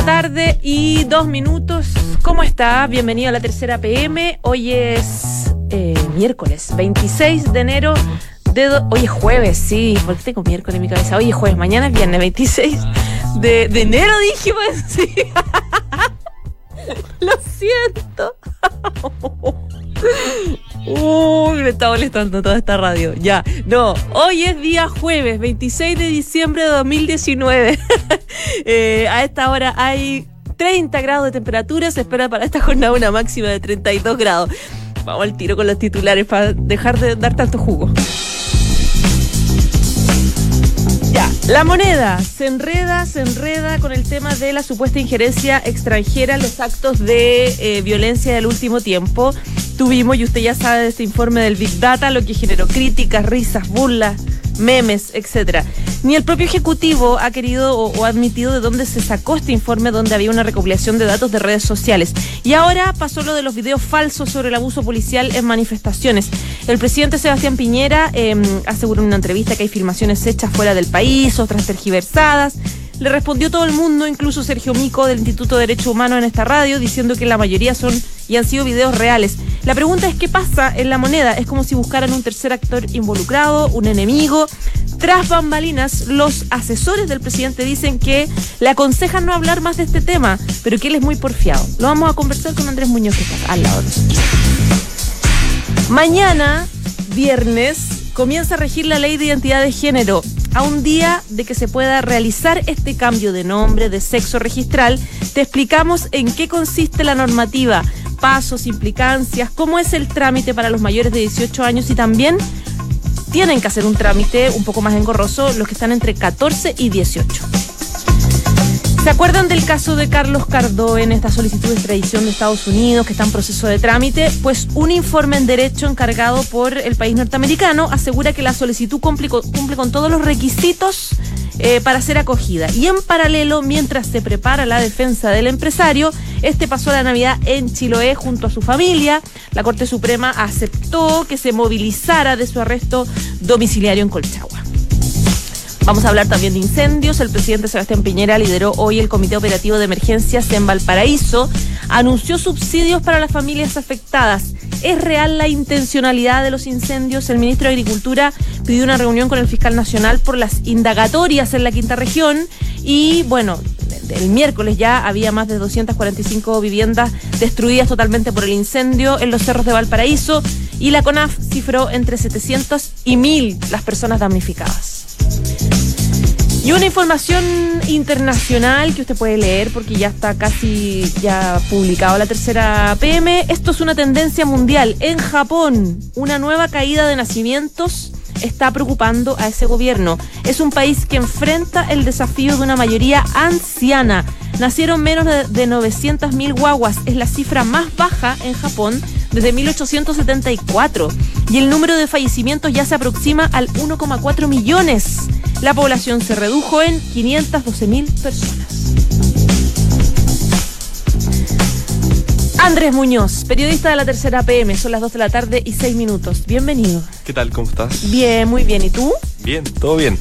La tarde y dos minutos. ¿Cómo está? Bienvenido a la tercera PM. Hoy es eh, miércoles 26 de enero. Hoy es jueves, sí. ¿Por qué tengo miércoles en mi cabeza? Hoy es jueves, mañana es viernes 26 de, de enero, dije, pues sí. Lo siento. Uy, me está molestando toda esta radio. Ya, no, hoy es día jueves, 26 de diciembre de 2019. Eh, a esta hora hay 30 grados de temperatura, se espera para esta jornada una máxima de 32 grados. Vamos al tiro con los titulares para dejar de dar tanto jugo. Ya, la moneda se enreda, se enreda con el tema de la supuesta injerencia extranjera en los actos de eh, violencia del último tiempo. Tuvimos, y usted ya sabe de este informe del Big Data, lo que generó críticas, risas, burlas, memes, etcétera. Ni el propio Ejecutivo ha querido o, o admitido de dónde se sacó este informe donde había una recopilación de datos de redes sociales. Y ahora pasó lo de los videos falsos sobre el abuso policial en manifestaciones. El presidente Sebastián Piñera eh, aseguró en una entrevista que hay filmaciones hechas fuera del país, otras tergiversadas. Le respondió todo el mundo, incluso Sergio Mico del Instituto de Derecho Humano en esta radio, diciendo que la mayoría son y han sido videos reales. La pregunta es qué pasa en la moneda. Es como si buscaran un tercer actor involucrado, un enemigo. Tras bambalinas, los asesores del presidente dicen que le aconsejan no hablar más de este tema, pero que él es muy porfiado. Lo vamos a conversar con Andrés Muñoz, que está al lado. Mañana, viernes, comienza a regir la ley de identidad de género. A un día de que se pueda realizar este cambio de nombre, de sexo registral, te explicamos en qué consiste la normativa, pasos, implicancias, cómo es el trámite para los mayores de 18 años y también tienen que hacer un trámite un poco más engorroso los que están entre 14 y 18. ¿Se acuerdan del caso de Carlos Cardó en esta solicitud de extradición de Estados Unidos que está en proceso de trámite? Pues un informe en derecho encargado por el país norteamericano asegura que la solicitud cumple con, todos los requisitos eh, para ser acogida. Y en paralelo, mientras se prepara la defensa del empresario, este pasó la Navidad en Chiloé junto a su familia. La Corte Suprema aceptó que se movilizara de su arresto domiciliario en Colchagua. Vamos a hablar también de incendios. El presidente Sebastián Piñera lideró hoy el Comité Operativo de Emergencias en Valparaíso. Anunció subsidios para las familias afectadas. ¿Es real la intencionalidad de los incendios? El ministro de Agricultura pidió una reunión con el fiscal nacional por las indagatorias en la quinta región. Y bueno, el miércoles ya había más de 245 viviendas destruidas totalmente por el incendio en los cerros de Valparaíso. Y la CONAF cifró entre 700 y 1000 las personas damnificadas. Y una información internacional que usted puede leer porque ya está casi ya publicado la tercera PM. Esto es una tendencia mundial. En Japón, una nueva caída de nacimientos está preocupando a ese gobierno. Es un país que enfrenta el desafío de una mayoría anciana. Nacieron menos de, de 900.000 guaguas. Es la cifra más baja en Japón desde 1874. Y el número de fallecimientos ya se aproxima al 1,4 millones. La población se redujo en 512.000 personas. Andrés Muñoz, periodista de la tercera PM, son las 2 de la tarde y 6 minutos. Bienvenido. ¿Qué tal? ¿Cómo estás? Bien, muy bien. ¿Y tú? Bien, todo bien.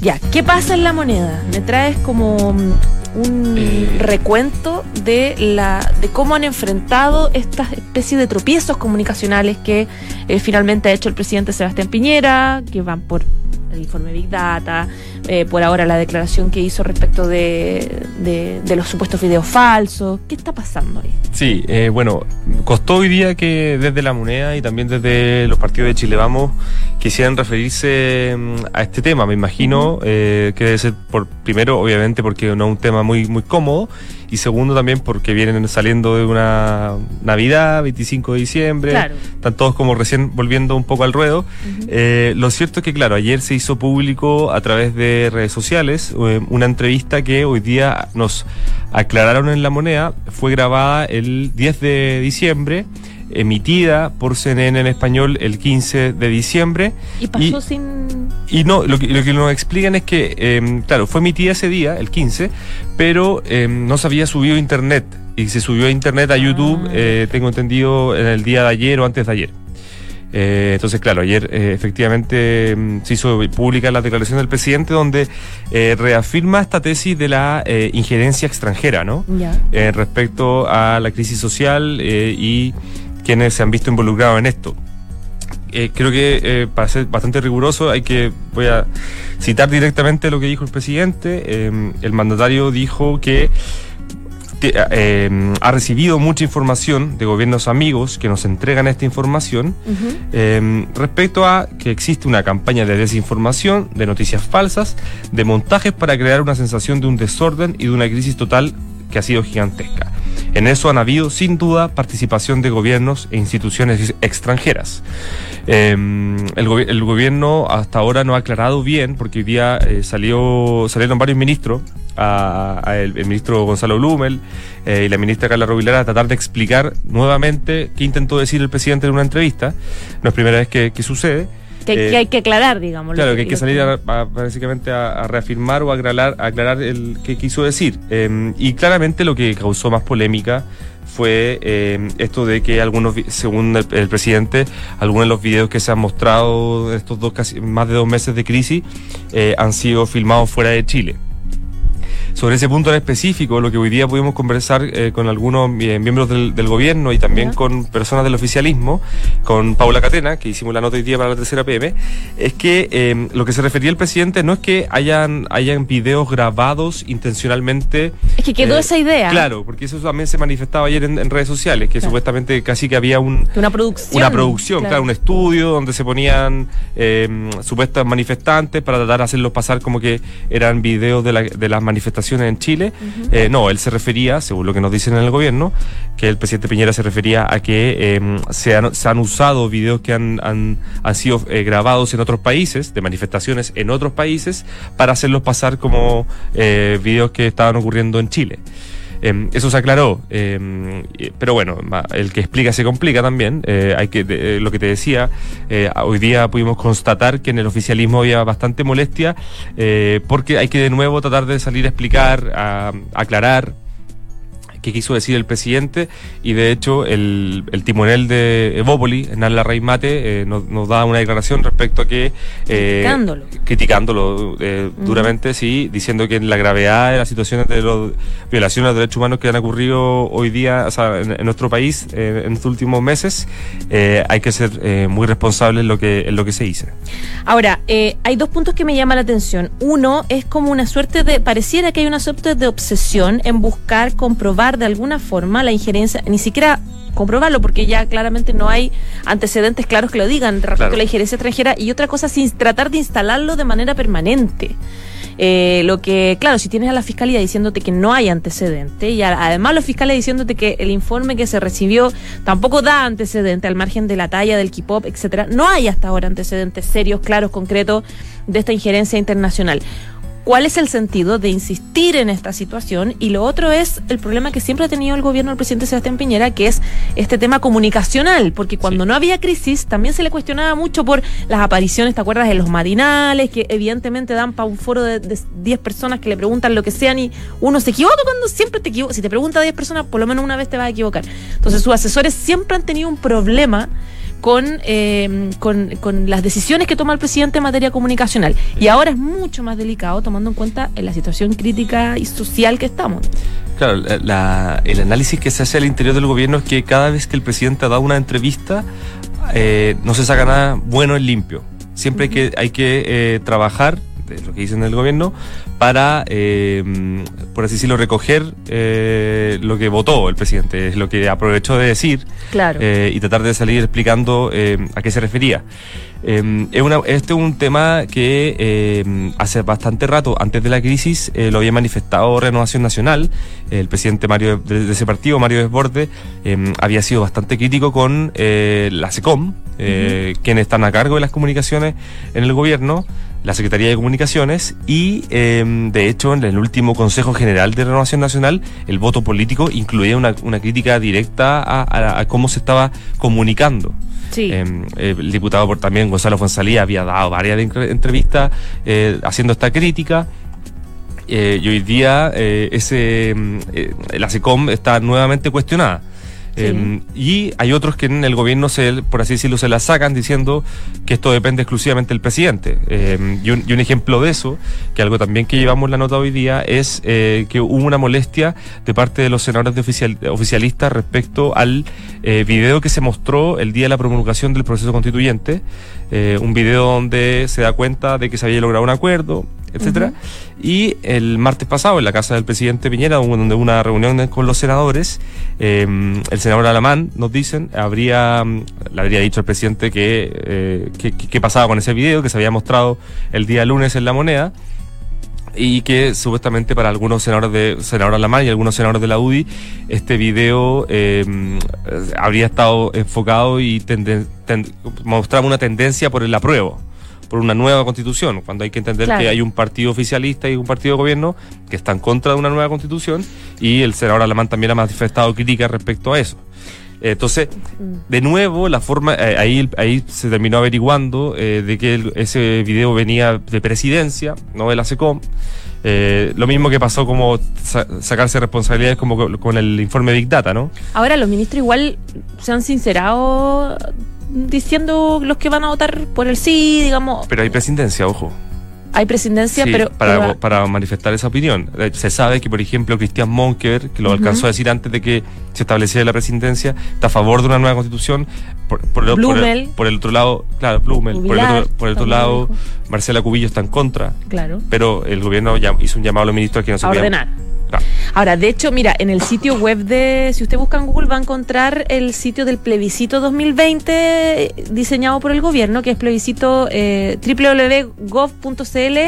Ya, ¿qué pasa en la moneda? Me traes como mm, un Eh. recuento de la de cómo han enfrentado estas especies de tropiezos comunicacionales que eh, finalmente ha hecho el presidente Sebastián Piñera, que van por el informe Big Data, eh, por ahora la declaración que hizo respecto de, de- de los supuestos videos falsos. ¿Qué está pasando ahí? Sí, eh, bueno, costó hoy día que desde la moneda y también desde los partidos de Chile Vamos quisieran referirse mm, a este tema. Me imagino eh, que debe ser por primero, obviamente, porque no es un tema muy muy cómodo y segundo también porque vienen saliendo de una Navidad, 25 de diciembre. Claro. Están todos como recién volviendo un poco al ruedo. Eh, lo cierto es que, claro, ayer se hizo público a través de redes sociales eh, una entrevista que hoy día nos aclararon en la moneda. Fue grabada el 10 de diciembre emitida por CNN en español el 15 de diciembre. Y pasó sin... Y no, lo que, lo que nos explican es que, em, claro, fue emitida ese día, el 15, pero em, no se había subido a internet. Y se subió a internet a YouTube, Ah. eh, tengo entendido, en el día de ayer o antes de ayer. Eh, entonces, claro, ayer eh, efectivamente mm, se hizo pública la declaración del presidente donde eh, reafirma esta tesis de la injerencia extranjera, ¿no? Ya. Eh, respecto a la crisis social y quienes se han visto involucrados en esto. Eh, creo que eh, para ser bastante riguroso hay que voy a citar directamente lo que dijo el presidente. Eh, el mandatario dijo que eh, ha recibido mucha información de gobiernos amigos que nos entregan esta información eh, respecto a que existe una campaña de desinformación, de noticias falsas, de montajes para crear una sensación de un desorden y de una crisis total que ha sido gigantesca. En eso han habido, sin duda, participación de gobiernos e instituciones extranjeras. Eh, el, gobi- el gobierno hasta ahora no ha aclarado bien, porque hoy día eh, salió, salieron varios ministros, el, ministro Gonzalo Blumel eh, y la ministra Carla Rovilar a tratar de explicar nuevamente qué intentó decir el presidente en una entrevista. No es primera vez que sucede. Que, Eh, que hay que aclarar, digamos. Claro, que hay que salir a, a- básicamente a, a reafirmar o a aclarar, aclarar el que quiso decir. Eh, y claramente lo que causó más polémica fue eh, esto de que algunos, según el, el presidente, algunos de los videos que se han mostrado estos dos casi más de dos meses de crisis eh, han sido filmados fuera de Chile. Sobre ese punto en específico, lo que hoy día pudimos conversar eh, con algunos eh, miembros del, del gobierno y también con personas del oficialismo, con Paula Catena, que hicimos la nota hoy día para la tercera PM, es que eh, lo que se refería el presidente no es que hayan, hayan videos grabados intencionalmente. Es que quedó eh, esa idea. Claro, porque eso también se manifestaba ayer en, en redes sociales, que Claro. supuestamente casi que había un, una producción. una producción, claro. un estudio donde se ponían supuestos manifestantes para tratar de hacerlos pasar como que eran videos de, la- de las manifestaciones en Chile. Eh, no, él se refería, según lo que nos dicen en el gobierno, que el presidente Piñera se refería a que eh, se, han, se han usado videos que han, han, han sido eh, grabados en otros países, de manifestaciones en otros países, para hacerlos pasar como eh, videos que estaban ocurriendo en Chile. Eh, eso se aclaró, y- pero bueno, el que explica se complica también. Eh, hay que, eh, lo que te decía, eh, hoy día pudimos constatar que en el oficialismo había bastante molestia, porque hay que de nuevo tratar de salir a explicar, a, aclarar qué quiso decir el presidente y de hecho el, el timonel de Evópoli, Nala Raimate, eh, nos, nos da una declaración respecto a que... eh, Criticándolo. criticándolo eh, duramente, sí, diciendo que la gravedad de las situaciones de las violaciones de derechos humanos que han ocurrido hoy día o sea, en, en nuestro país eh, en estos últimos meses, eh, hay que ser eh, muy responsables en lo que, en lo que se dice. Ahora, eh, hay dos puntos que me llaman la atención. Uno es como una suerte de, pareciera que hay una suerte de obsesión en buscar comprobar de alguna forma la injerencia, ni siquiera comprobarlo porque ya claramente no hay antecedentes claros que lo digan respecto Claro. a la injerencia extranjera y otra cosa sin tratar de instalarlo de manera permanente. Eh, lo que, claro, si tienes a la fiscalía diciéndote que no hay antecedente y a- además los fiscales diciéndote que el informe que se recibió tampoco da antecedente al margen de la talla del K-pop, etcétera, no hay hasta ahora antecedentes serios, claros, concretos de esta injerencia internacional. ¿Cuál es el sentido de insistir en esta situación? Y lo otro es el problema que siempre ha tenido el gobierno del presidente Sebastián Piñera, que es este tema comunicacional, porque cuando Sí. no había crisis también se le cuestionaba mucho por las apariciones, ¿te acuerdas? De los matinales, que evidentemente dan para un foro de de 10 personas que le preguntan lo que sean y uno se equivoca cuando siempre te equivocas. Si te pregunta 10 personas, por lo menos una vez te vas a equivocar. Entonces sus asesores siempre han tenido un problema con, eh, con, con las decisiones que toma el presidente en materia comunicacional. Y ahora es mucho más delicado tomando en cuenta en la situación crítica y social que estamos. Claro, la- la- el análisis que se hace al interior del gobierno es que cada vez que el presidente da una entrevista, eh, no se saca nada bueno en limpio. Siempre hay que, hay que eh, trabajar, lo que dicen del gobierno, para, eh, por así decirlo, recoger eh, lo que votó el presidente, es lo que aprovechó de decir Claro. eh, y tratar de salir explicando eh, a qué se refería. Eh, es una- este es un tema que eh, hace bastante rato, antes de la crisis, lo había manifestado Renovación Nacional. El presidente Mario de, de ese partido, Mario Desbordes, eh, había sido bastante crítico con la SECOM, eh, quienes están a cargo de las comunicaciones en el gobierno, la Secretaría de Comunicaciones y em, de hecho en el último Consejo General de Renovación Nacional el voto político incluía una, una crítica directa a, a- a cómo se estaba comunicando. Sí. Em, eh, el diputado por también Gonzalo Fonsalía había dado varias entre- entrevistas eh, haciendo esta crítica. Eh, y hoy día eh, ese mm, eh, la SECOM está nuevamente cuestionada. Em, y hay otros que en el gobierno, se, por así decirlo, se la sacan diciendo que esto depende exclusivamente del presidente. Em, y, un, y un ejemplo de eso, que algo también que llevamos la nota hoy día, es eh, que hubo una molestia de parte de los senadores de oficial, oficialistas respecto al eh, video que se mostró el día de la promulgación del proceso constituyente. Eh, un video donde se da cuenta de que se había logrado un acuerdo, etcétera. Y el martes pasado, en la casa del presidente Piñera, donde hubo una reunión con los senadores, eh, el senador Alamán, nos dicen, habría, mm, le habría dicho al presidente que, eh, que, pasaba con ese video que se había mostrado el día lunes en La Moneda y que supuestamente para algunos senadores de senador Alamán y algunos senadores de la UDI este video eh, habría estado enfocado y tenden- ten- mostraba una tendencia por el apruebo por una nueva constitución, cuando hay que entender Claro. que hay un partido oficialista y un partido de gobierno que están en contra de una nueva constitución y el senador Alamán también ha manifestado críticas respecto a eso. Entonces, de nuevo, la forma, eh, ahí, ahí se terminó averiguando eh, de que el- ese video venía de presidencia, no de la SECOM. Eh, lo mismo que pasó como sa- sacarse responsabilidades como co- con el informe Big Data, ¿no? Ahora los ministros igual se han sincerado diciendo los que van a votar por el sí, digamos, Pero hay presidencia, ojo. hay presidencia, Sí, pero, para, pero- para manifestar esa opinión. Eh, Se sabe que, por ejemplo, Cristian Monker, que lo alcanzó a decir antes de que se estableciera la presidencia, está a favor de una nueva constitución. Por, por el, por el- Blumel. por el otro lado, claro, Blumel. Por el otro, por el otro lado. Marcela Cubillo está en contra. claro, Pero el gobierno ya hizo un llamado a los ministros a que no se a podían- ordenar. Claro. Ahora, de hecho, mira, en el sitio web de, si usted busca en Google, va a encontrar el sitio del plebiscito 2020 eh, diseñado por el gobierno, que es plebiscito eh, www.gov.cl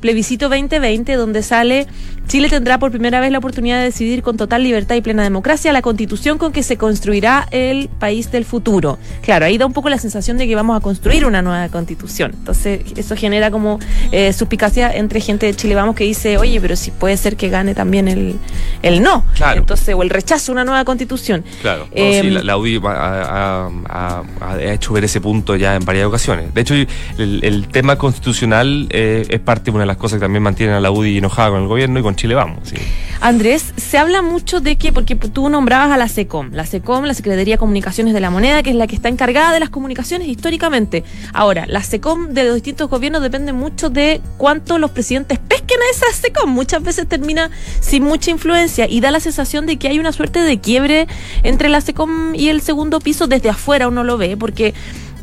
plebiscito 2020, donde sale Chile tendrá por primera vez la oportunidad de decidir con total libertad y plena democracia la constitución con que se construirá el país del futuro. Claro, ahí da un poco la sensación de que vamos a construir una nueva constitución. Entonces, eso genera como eh, suspicacia entre gente de Chile Vamos que dice, oye, pero si puede ser que gane también el, el no. Claro. Entonces, o el rechazo a una nueva constitución. Claro, no, Eh, sí, la, la UDI ha, ha- ha- ha hecho ver ese punto ya en varias ocasiones. De hecho, el, el tema constitucional eh, es parte de una las cosas que también mantienen a la UDI enojada con el gobierno y con Chile Vamos. Andrés, se habla mucho de que, porque tú nombrabas a la SECOM, la SECOM, la Secretaría de Comunicaciones de la Moneda, que es la que está encargada de las comunicaciones históricamente. Ahora, la SECOM de los distintos gobiernos depende mucho de cuánto los presidentes pesquen a esa SECOM. Muchas veces termina sin mucha influencia y da la sensación de que hay una suerte de quiebre entre la SECOM y el segundo piso. Desde afuera uno lo ve, porque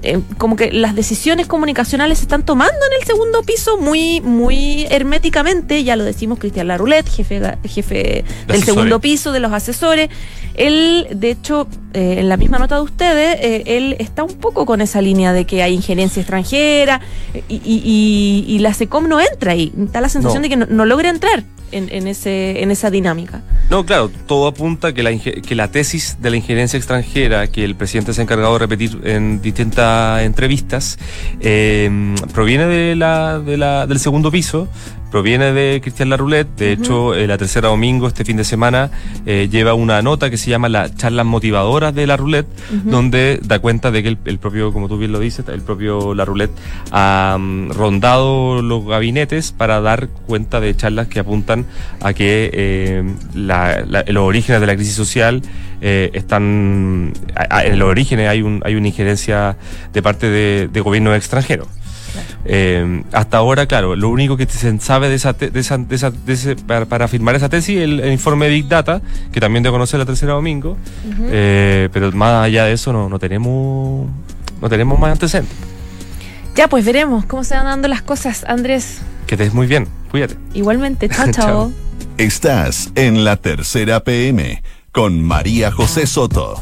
eh, como que las decisiones comunicacionales se están tomando en el segundo piso muy, muy herméticamente, ya lo decimos Cristian Laroulet, jefe, jefe del segundo piso, de los asesores. Él, de hecho, eh, en la misma nota de ustedes, eh, él está un poco con esa línea de que hay injerencia extranjera y, y- y- y la SECOM no entra ahí. Da la sensación No. de que no, no logra entrar en, ese, en esa dinámica. No, claro, todo apunta que la, que la tesis de la injerencia extranjera que el presidente se ha encargado de repetir en distintas entrevistas eh, proviene de la, de la, del segundo piso, proviene de Cristian Laroulet. De hecho, eh, la tercera domingo, este fin de semana, eh, lleva una nota que se llama las charlas motivadoras de la Roulette, donde da cuenta de que el, el propio, como tú bien lo dices, el propio la Roulette ha mm, rondado los gabinetes para dar cuenta de charlas que apuntan a que eh, la- la- los orígenes de la crisis social eh, están a- a- en los orígenes hay un hay una injerencia de parte de, de gobiernos extranjeros. Eh, hasta ahora, claro, lo único que se sabe de esa, te- de esa, de esa- de ese- para, para afirmar esa tesis, el, el informe de Big Data, que también de conocer la tercera domingo, eh, pero más allá de eso no, no tenemos no tenemos más antecedentes. Ya, pues veremos cómo se van dando las cosas, Andrés. Que estés muy bien, cuídate. Igualmente, chao, Chao. chao. Estás en la tercera PM con María José Soto.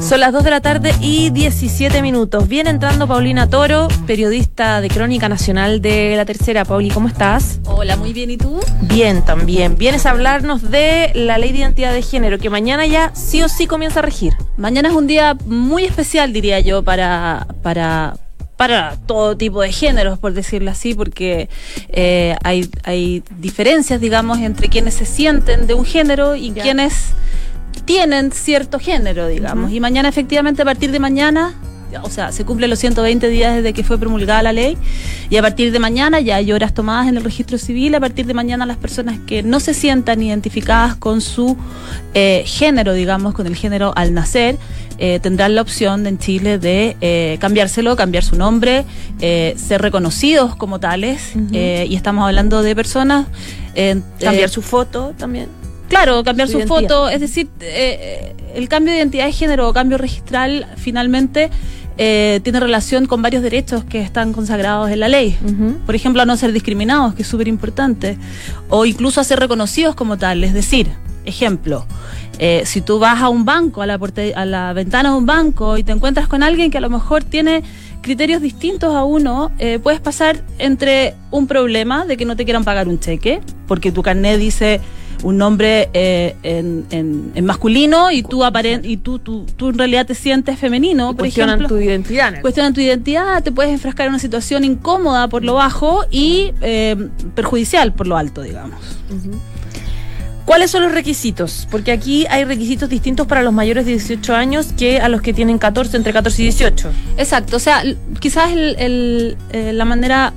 Son las 2 de la tarde y 17 minutos. Viene entrando Paulina Toro, periodista de Crónica Nacional de La Tercera. Pauli, ¿cómo estás? Hola, muy bien. ¿Y tú? Bien, también. Vienes a hablarnos de la ley de identidad de género, que mañana ya sí o sí comienza a regir. Mañana es un día muy especial, diría yo, para, para para todo tipo de géneros, por decirlo así, porque eh, hay, hay diferencias, digamos, entre quienes se sienten de un género y quienes tienen cierto género, digamos. Y mañana, efectivamente, a partir de mañana, o sea, se cumplen los 120 días desde que fue promulgada la ley y a partir de mañana ya hay horas tomadas en el registro civil. A partir de mañana las personas que no se sientan identificadas con su eh, género, digamos, con el género al nacer, eh, tendrán la opción en Chile de eh, cambiárselo, cambiar su nombre, ser reconocidos como tales. y estamos hablando de personas... cambiar su foto también. Claro, cambiar su, foto, es decir, el cambio de identidad de género o cambio registral finalmente eh, tiene relación con varios derechos que están consagrados en la ley. Por ejemplo, a no ser discriminados, que es súper importante, o incluso a ser reconocidos como tal. Es decir, ejemplo, eh, si tú vas a un banco, a la, a la ventana de un banco y te encuentras con alguien que a lo mejor tiene criterios distintos a uno, eh, puedes pasar entre un problema de que no te quieran pagar un cheque, porque tu carnet dice un nombre eh, en, masculino y tú, y tú, tú, en realidad te sientes femenino. por cuestionan tu identidad. Cuestionan tu identidad, te puedes enfrascar en una situación incómoda por lo bajo y eh, perjudicial por lo alto, digamos. ¿Cuáles son los requisitos? Porque aquí hay requisitos distintos para los mayores de 18 años que a los que tienen 14, entre 14 y 18. Exacto, o sea, quizás el, eh, la manera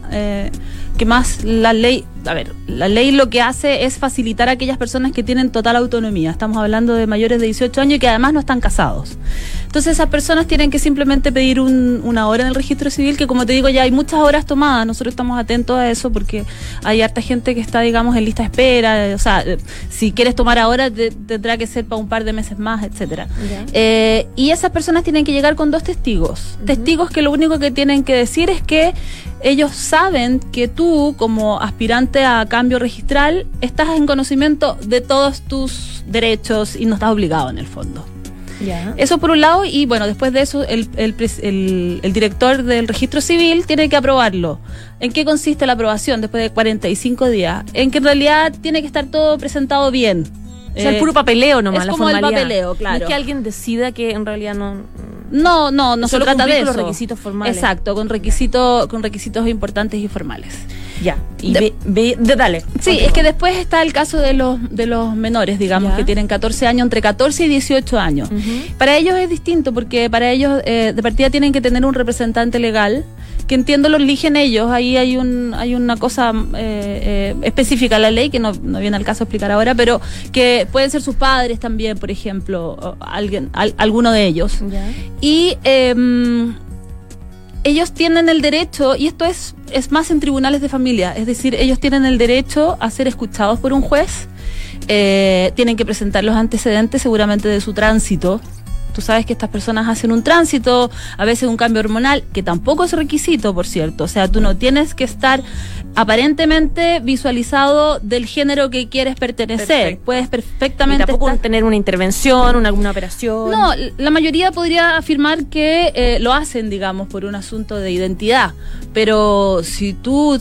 que más la ley, a ver, la ley lo que hace es facilitar a aquellas personas que tienen total autonomía. Estamos hablando de mayores de 18 años y que además no están casados. Entonces esas personas tienen que simplemente pedir una hora en el registro civil, que como te digo ya hay muchas horas tomadas, nosotros estamos atentos a eso porque hay harta gente que está, digamos, en lista de espera, o sea, si quieres tomar ahora tendrá que ser para un par de meses más, etcétera. Eh, y esas personas tienen que llegar con dos testigos, testigos que lo único que tienen que decir es que ellos saben que tú, como aspirante a cambio registral, estás en conocimiento de todos tus derechos y no estás obligado en el fondo. Eso por un lado, y bueno, después de eso, el, el, director del registro civil tiene que aprobarlo. ¿En qué consiste la aprobación después de 45 días? En que en realidad tiene que estar todo presentado bien. O sea, el puro papeleo nomás, es la como el papeleo, claro. No es que alguien decida que en realidad no... No, no, no se trata de eso. los requisitos formales. Exacto, con requisitos, con requisitos importantes y formales. Ya. Y de, dale. Sí, es que después está el caso de los de los menores, digamos, que tienen 14 años, entre 14 y 18 años. Para ellos es distinto porque para ellos eh, de partida tienen que tener un representante legal que entiendo lo eligen ellos. Ahí hay un hay una cosa eh, eh, específica en la ley que no, viene al caso explicar ahora, pero que pueden ser sus padres también, por ejemplo, alguien, alguno de ellos. Y em, ellos tienen el derecho, y esto es, es más en tribunales de familia, es decir, ellos tienen el derecho a ser escuchados por un juez, eh, tienen que presentar los antecedentes seguramente de su tránsito Tú sabes que estas personas hacen un tránsito, a veces un cambio hormonal, que tampoco es requisito, por cierto. O sea, tú no tienes que estar aparentemente visualizado del género que quieres pertenecer. Puedes perfectamente. Y tampoco tener una intervención, una, alguna operación. No, la mayoría podría afirmar que eh, lo hacen, digamos, por un asunto de identidad. Pero si tú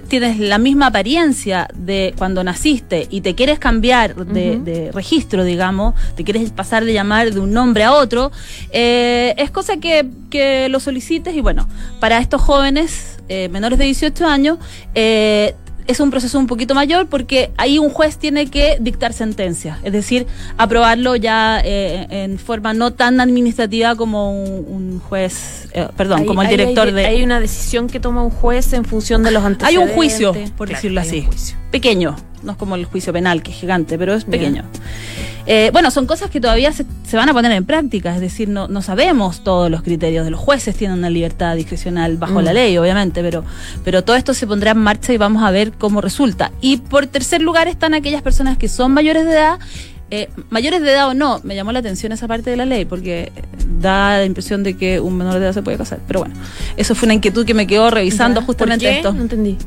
tienes la misma apariencia de cuando naciste y te quieres cambiar de, registro, digamos, te quieres pasar de llamar de un nombre a otro, eh, es cosa que, que, lo solicites y bueno, para estos jóvenes eh, menores de 18 años, eh, es un proceso un poquito mayor porque ahí un juez tiene que dictar sentencia, es decir, aprobarlo ya eh, en forma no tan administrativa como un, juez, eh, perdón, como el director de... Hay una decisión que toma un juez en función de los antecedentes. Hay un juicio, por decirlo así. Pequeño, no es como el juicio penal, que es gigante, pero es pequeño. Eh, bueno, son cosas que todavía se, van a poner en práctica, es decir, no, no sabemos todos los criterios de los jueces, tienen una libertad discrecional bajo la mm. ley, obviamente, pero, pero todo esto se pondrá en marcha y vamos a ver cómo resulta. Y por tercer lugar están aquellas personas que son mayores de edad eh, mayores de edad o no, me llamó la atención esa parte de la ley porque da la impresión de que un menor de edad se puede casar. Pero bueno, eso fue una inquietud que me quedó revisando justamente esto. No entendí.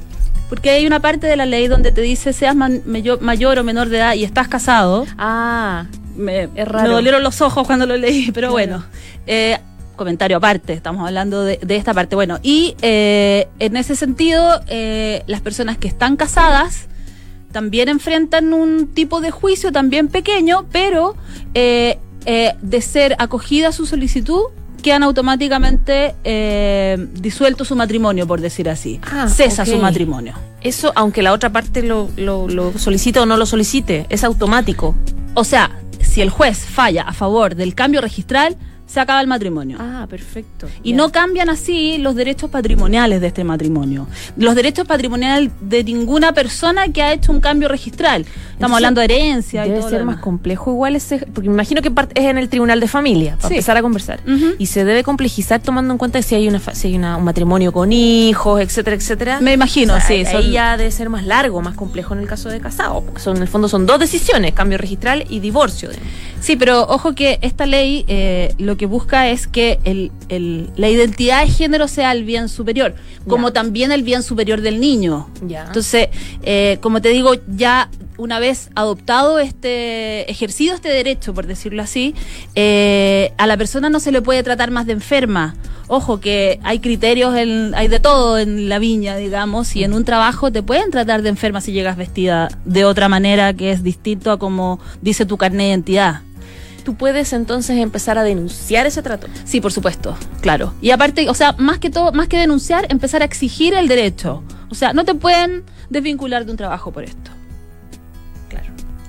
Porque hay una parte de la ley donde te dice seas mayor, o menor de edad y estás casado. Ah, me, es raro. me dolieron los ojos cuando lo leí, pero bueno. Eh, comentario aparte, estamos hablando de, esta parte. Bueno, y eh, en ese sentido, eh, las personas que están casadas también enfrentan un tipo de juicio también pequeño, pero de ser acogida su solicitud, quedan automáticamente eh, disuelto su matrimonio, por decir así. Ah, Cesa su matrimonio. Eso, aunque la otra parte lo, lo, lo solicite o no lo solicite, es automático. O sea, si el juez falla a favor del cambio registral, se acaba el matrimonio. Ah, perfecto. Y no cambian así los derechos patrimoniales de este matrimonio. Los derechos patrimoniales de ninguna persona que ha hecho un cambio registral. Estamos Entonces, hablando de herencia y Debe todo ser más complejo igual ese, porque me imagino que es en el tribunal de familia, para Sí. empezar a conversar. Y se debe complejizar tomando en cuenta si hay una si hay una- un matrimonio con hijos, etcétera, etcétera. Me imagino, O sea, sí. ahí- son- ya debe ser más largo, más complejo en el caso de casado, porque son, en el fondo son dos decisiones, cambio registral y divorcio. Sí, pero ojo que esta ley eh, lo que busca es que el, el- la identidad de género sea el bien superior, como también el bien superior del niño. Ya. Entonces, eh, como te digo, ya una vez adoptado este, ejercido este derecho, por decirlo así, eh, a la persona no se le puede tratar más de enferma. Ojo que hay criterios, en- hay de todo en la viña, digamos, y en un trabajo te pueden tratar de enferma si llegas vestida de otra manera que es distinto a como dice tu carnet de identidad. Tú puedes entonces empezar a denunciar ese trato. Sí, por supuesto, claro. Y aparte, o sea, más que todo, más que denunciar, empezar a exigir el derecho. O sea, no te pueden desvincular de un trabajo por esto. Claro.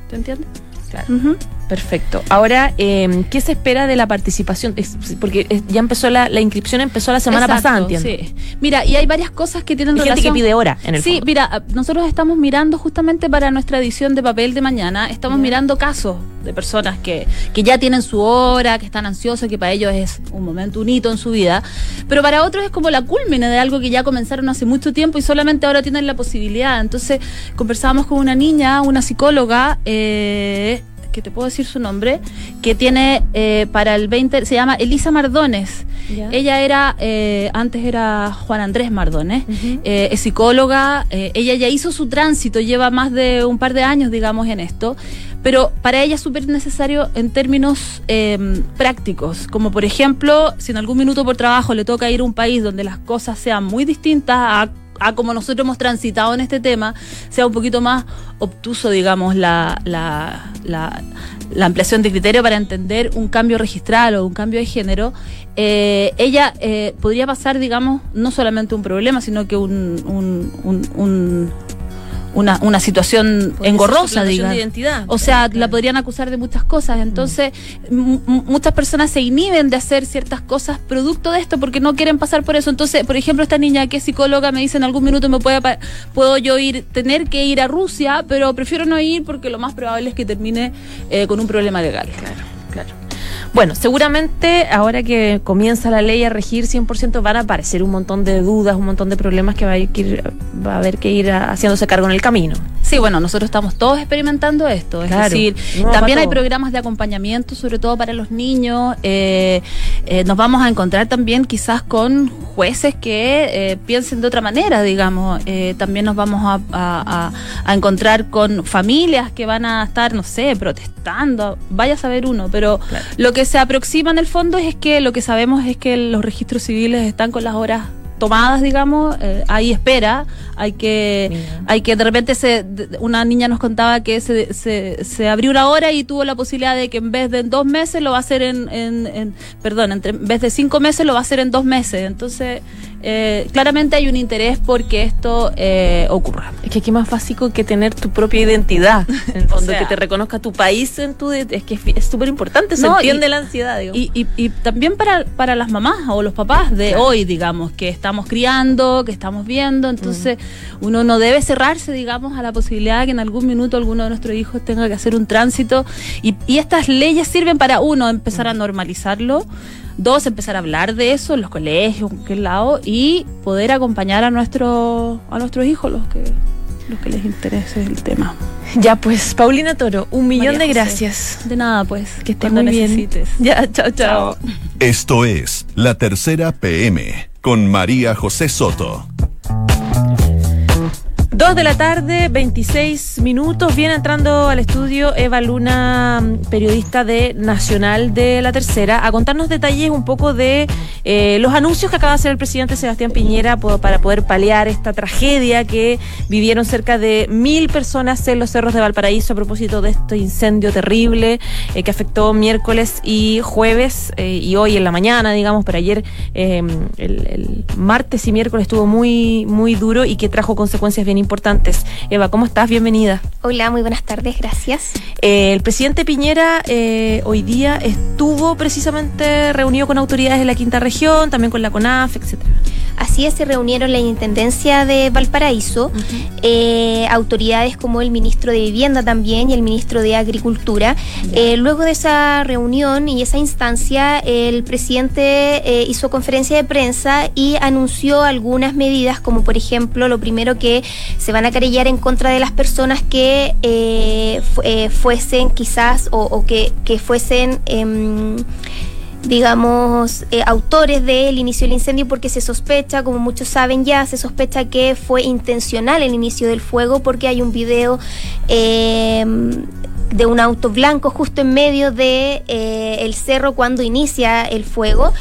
¿Te entiendes? Claro. Perfecto. Ahora, eh, ¿qué se espera de la participación? Es- Porque ya empezó la, la inscripción empezó la semana Exacto, pasada, entiendo. Sí. Mira, y hay varias cosas que tienen Hay gente que relación. pide hora, en el Sí, fondo. mira, nosotros estamos mirando justamente para nuestra edición de papel de mañana, estamos mirando casos de personas que, que ya tienen su hora, que están ansiosos, que para ellos es un momento, un hito en su vida, pero para otros es como la culmine de algo que ya comenzaron hace mucho tiempo y solamente ahora tienen la posibilidad. Entonces, conversábamos con una niña, una psicóloga, eh, que te puedo decir su nombre, que tiene eh, para el 20, se llama Elisa Mardones. Ya. Ella era, eh, antes era Juan Andrés Mardones, eh, es psicóloga, eh, ella ya hizo su tránsito, lleva más de un par de años, digamos, en esto, pero para ella es súper necesario en términos eh, prácticos, como por ejemplo, si en algún minuto por trabajo le toca ir a un país donde las cosas sean muy distintas a a como nosotros hemos transitado en este tema, sea un poquito más obtuso, digamos, la, la, la, la ampliación de criterio para entender un cambio registral o un cambio de género, eh, ella eh, podría pasar, digamos, no solamente un problema, sino que un, un, una, una situación ser engorrosa, digamos. de identidad. O sea, Claro. la podrían acusar de muchas cosas. Entonces, muchas personas se inhiben de hacer ciertas cosas producto de esto porque no quieren pasar por eso. Entonces, por ejemplo, esta niña que es psicóloga me dice en algún minuto me puede puedo yo ir tener que ir a Rusia, pero prefiero no ir porque lo más probable es que termine eh, con un problema legal. Claro, claro. Bueno, seguramente ahora que comienza la ley a regir 100% van a aparecer un montón de dudas, un montón de problemas que va a, ir, va a haber que ir haciéndose cargo en el camino. Sí, bueno, nosotros estamos todos experimentando esto. Es Claro. decir, No, también hay programas de acompañamiento, sobre todo para los niños. Eh, eh, nos vamos a encontrar también quizás con jueces que eh, piensen de otra manera, digamos. Eh, también nos vamos a, a- a- a encontrar con familias que van a estar, no sé, protestando. Vaya a saber uno, pero Claro. lo que se aproxima en el fondo es que lo que sabemos es que los registros civiles están con las horas tomadas, digamos, eh, hay espera, hay que Mira. hay que de repente se, una niña nos contaba que se, se, se abrió una hora y tuvo la posibilidad de que en vez de en dos meses lo va a hacer en, en, en- perdón, entre, en vez de cinco meses lo va a hacer en dos meses. Entonces, eh, claramente hay un interés porque esto eh, ocurra. Es que qué más básico que tener tu propia identidad. En el fondo, sea. que te reconozca tu país en tu. Es que es- súper importante, se No, entiende y- la ansiedad. Y, y, y también para, para las mamás o los papás de Claro. hoy, digamos, que estamos criando, que estamos viendo, entonces uno no debe cerrarse, digamos, a la posibilidad de que en algún minuto alguno de nuestros hijos tenga que hacer un tránsito. Y, y estas leyes sirven para, uno, empezar a normalizarlo, dos, empezar a hablar de eso en los colegios, en cualquier lado, y poder acompañar a, nuestro, a nuestros hijos, los que, los que les interese el tema. ya, pues, Paulina Toro, un millón María de José. gracias. De nada, pues, Que estés muy bien. necesites. Ya, chao, chao. Esto es La Tercera PM con María José Soto. Dos de la tarde, 26 minutos. Viene entrando al estudio Eva Luna, mm, periodista de Nacional de la Tercera, a contarnos detalles un poco de eh, los anuncios que acaba de hacer el presidente Sebastián Piñera para poder paliar esta tragedia que vivieron cerca de mil personas en los cerros de Valparaíso a propósito de este incendio terrible eh, que afectó miércoles y jueves eh, y hoy en la mañana, digamos, pero ayer el, martes y miércoles estuvo muy, muy duro y que trajo consecuencias bien importantes. Eva, ¿cómo estás? Bienvenida. Hola, muy buenas tardes, gracias. el presidente Piñera hoy día estuvo precisamente reunido con autoridades de la quinta región, también con la CONAF, etcétera. Así es, se reunieron la Intendencia de Valparaíso, eh, autoridades como el ministro de Vivienda también y el ministro de Agricultura. Eh, luego de esa reunión y esa instancia, el presidente eh, hizo conferencia de prensa y anunció algunas medidas, como por ejemplo, lo primero que se van a querellar en contra de las personas que fuesen quizás o, que, que, fuesen em, digamos, eh, autores del inicio del incendio porque se sospecha, como muchos saben ya, se sospecha que fue intencional el inicio del fuego porque hay un video eh, de un auto blanco justo en medio de eh, el cerro cuando inicia el fuego.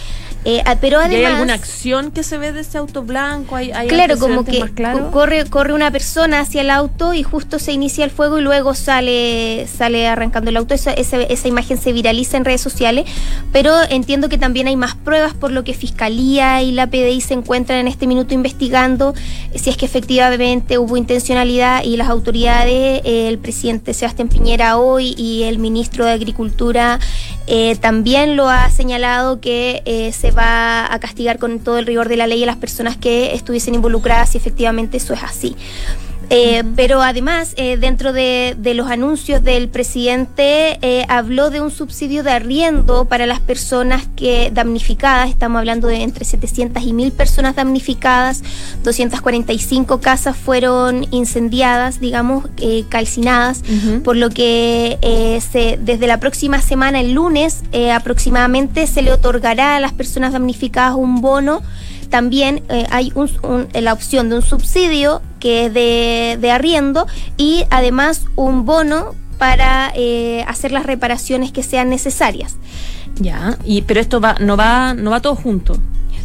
Eh, ah, pero además, ¿Hay alguna acción que se ve de ese auto blanco? ¿Hay, claro, como que corre, corre una persona hacia el auto y justo se inicia el fuego y luego sale, sale arrancando el auto. esa, esa, imagen se viraliza en redes sociales, pero entiendo que también hay más pruebas por lo que Fiscalía y la PDI se encuentran en este minuto investigando si es que efectivamente hubo intencionalidad y las autoridades, el presidente Sebastián Piñera hoy y el ministro de Agricultura eh, también lo ha señalado que eh, se va a castigar con todo el rigor de la ley a las personas que estuviesen involucradas si efectivamente eso es así. Eh, pero además, eh, dentro de, los anuncios del presidente, eh, habló de un subsidio de arriendo para las personas que damnificadas, estamos hablando de entre 700 y 1000 personas damnificadas, 245 casas fueron incendiadas, digamos, calcinadas, por lo que se, desde la próxima semana, el lunes aproximadamente, se le otorgará a las personas damnificadas un bono. También eh, hay la opción de un subsidio que es de, arriendo y además un bono para eh, hacer las reparaciones que sean necesarias. Ya, y pero esto va no va no va todo junto.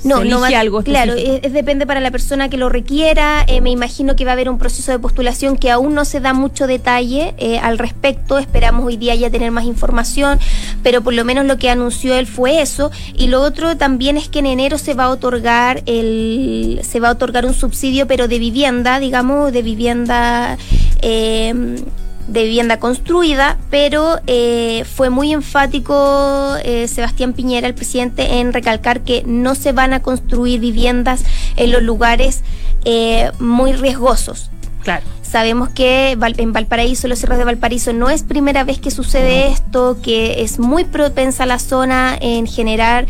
No, no va, algo claro, es, depende para la persona que lo requiera. Eh, me imagino que va a haber un proceso de postulación que aún no se da mucho detalle eh, al respecto. Esperamos hoy día ya tener más información, pero por lo menos lo que anunció él fue eso. Y lo otro también es que en enero se va a otorgar el, se va a otorgar un subsidio, pero de vivienda, digamos, de vivienda. Eh, de vivienda construida, pero eh, fue muy enfático eh, Sebastián Piñera, el presidente, en recalcar que no se van a construir viviendas en los lugares eh, muy riesgosos. Claro. Sabemos que en Valparaíso, los cerros de Valparaíso, no es primera vez que sucede esto, que es muy propensa la zona en generar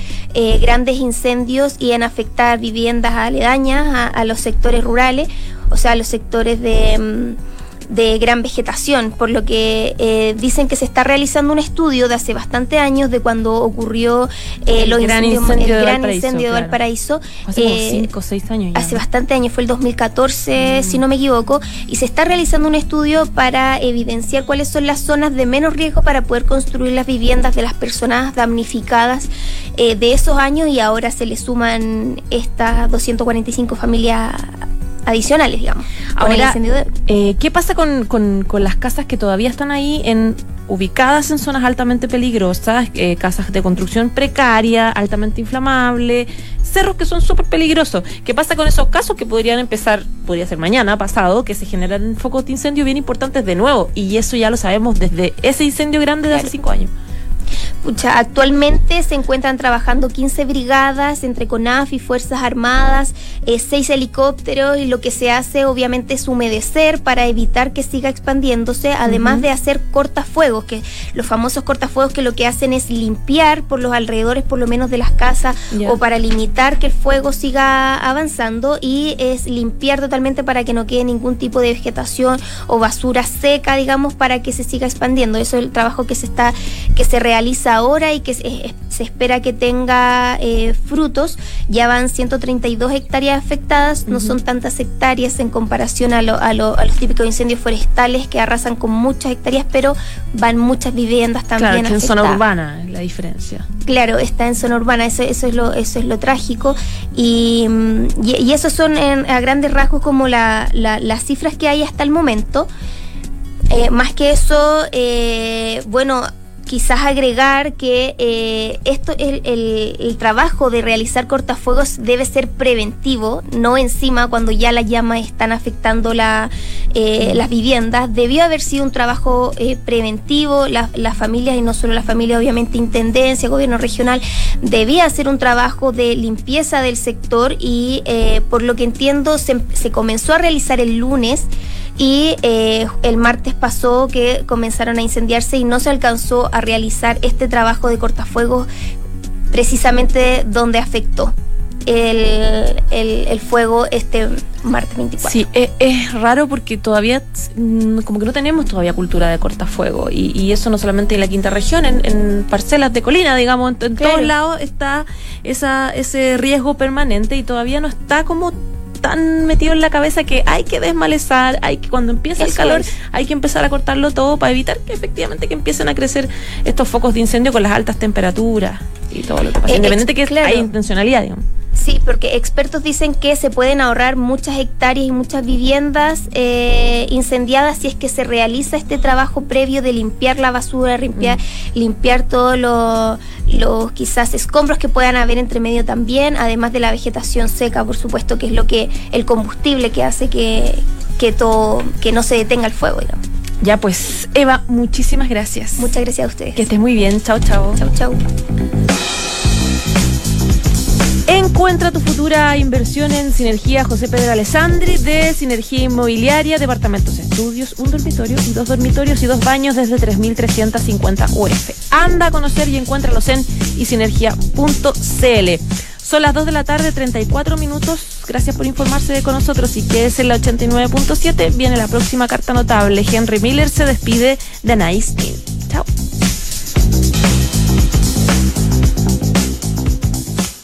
grandes incendios y en afectar viviendas aledañas a, a, los sectores rurales, o sea, a los sectores de... Mm, de gran vegetación, por lo que eh, dicen que se está realizando un estudio de hace bastante años de cuando ocurrió eh, el gran incendio, de, Valparaíso, Hace 5 o 6 años. Hace bastante años, fue el 2014, mm. si no me equivoco, y se está realizando un estudio para evidenciar cuáles son las zonas de menos riesgo para poder construir las viviendas de las personas damnificadas eh, de esos años y ahora se le suman estas 245 familias adicionales, digamos. Ahora, eh, ¿qué pasa con, con, las casas que todavía están ahí en ubicadas en zonas altamente peligrosas, eh, casas de construcción precaria, altamente inflamable, cerros que son súper peligrosos? ¿Qué pasa con esos casos que podrían empezar, podría ser mañana, pasado, que se generan focos de incendio bien importantes de nuevo? Y eso ya lo sabemos desde ese incendio grande de hace cinco años actualmente se encuentran trabajando 15 brigadas entre CONAF y Fuerzas Armadas, eh, 6 helicópteros y lo que se hace obviamente es humedecer para evitar que siga expandiéndose, además de hacer cortafuegos, que los famosos cortafuegos que lo que hacen es limpiar por los alrededores por lo menos de las casas o para limitar que el fuego siga avanzando y es limpiar totalmente para que no quede ningún tipo de vegetación o basura seca, digamos, para que se siga expandiendo. Eso es el trabajo que se está que se realiza hasta ahora y que se, espera que tenga eh, frutos, ya van 132 hectáreas afectadas, no son tantas hectáreas en comparación a, a, los típicos incendios forestales que arrasan con muchas hectáreas, pero van muchas viviendas también. Claro, en zona urbana es la diferencia. Claro, está en zona urbana, eso, eso, es, lo, eso es lo trágico. Y, y, esos son a grandes rasgos como las cifras que hay hasta el momento. Eh, más que eso, eh, bueno, quizás agregar que eh, esto el, el, trabajo de realizar cortafuegos debe ser preventivo, no encima cuando ya las llamas están afectando la, las viviendas. Debió haber sido un trabajo preventivo, las familias y no solo las familias, obviamente intendencia, gobierno regional, debía hacer un trabajo de limpieza del sector y por lo que entiendo se comenzó a realizar el lunes y eh, el martes pasó que comenzaron a incendiarse y no se alcanzó a realizar este trabajo de cortafuegos precisamente donde afectó. El, fuego este martes 24. Sí, es, raro porque todavía, mm, como que no tenemos todavía cultura de cortafuego y, eso no solamente en la quinta región, en, parcelas de colina, digamos, en, todos lados está esa, ese riesgo permanente y todavía no está como tan metido en la cabeza que hay que desmalezar, hay que cuando empieza el calor hay que empezar a cortarlo todo para evitar que efectivamente que empiecen a crecer estos focos de incendio con las altas temperaturas y todo lo que pasa. Eh, Independiente que hay intencionalidad, digamos. Sí, porque expertos dicen que se pueden ahorrar muchas hectáreas y muchas viviendas eh, incendiadas si es que se realiza este trabajo previo de limpiar la basura, limpiar, mm. limpiar todos los quizás escombros que puedan haber entre medio también, además de la vegetación seca, por supuesto, que es lo que el combustible que hace que, que todo que no se detenga el fuego, digamos. Ya pues, Eva, muchísimas gracias. Muchas gracias a ustedes. Que estés muy bien. Chao, chao. Chao, chao. Encuentra tu futura inversión en Sinergia José Pedro Alessandri de Sinergia Inmobiliaria, departamentos estudios, un dormitorio y dos dormitorios y dos baños desde 3.350 UF. Anda a conocer y encuéntralos en isinergia.cl. Son las 2 de la tarde, 34 minutos. Gracias por informarse con nosotros. Y que es en la 89.7, viene la próxima carta notable. Henry Miller se despide de Nice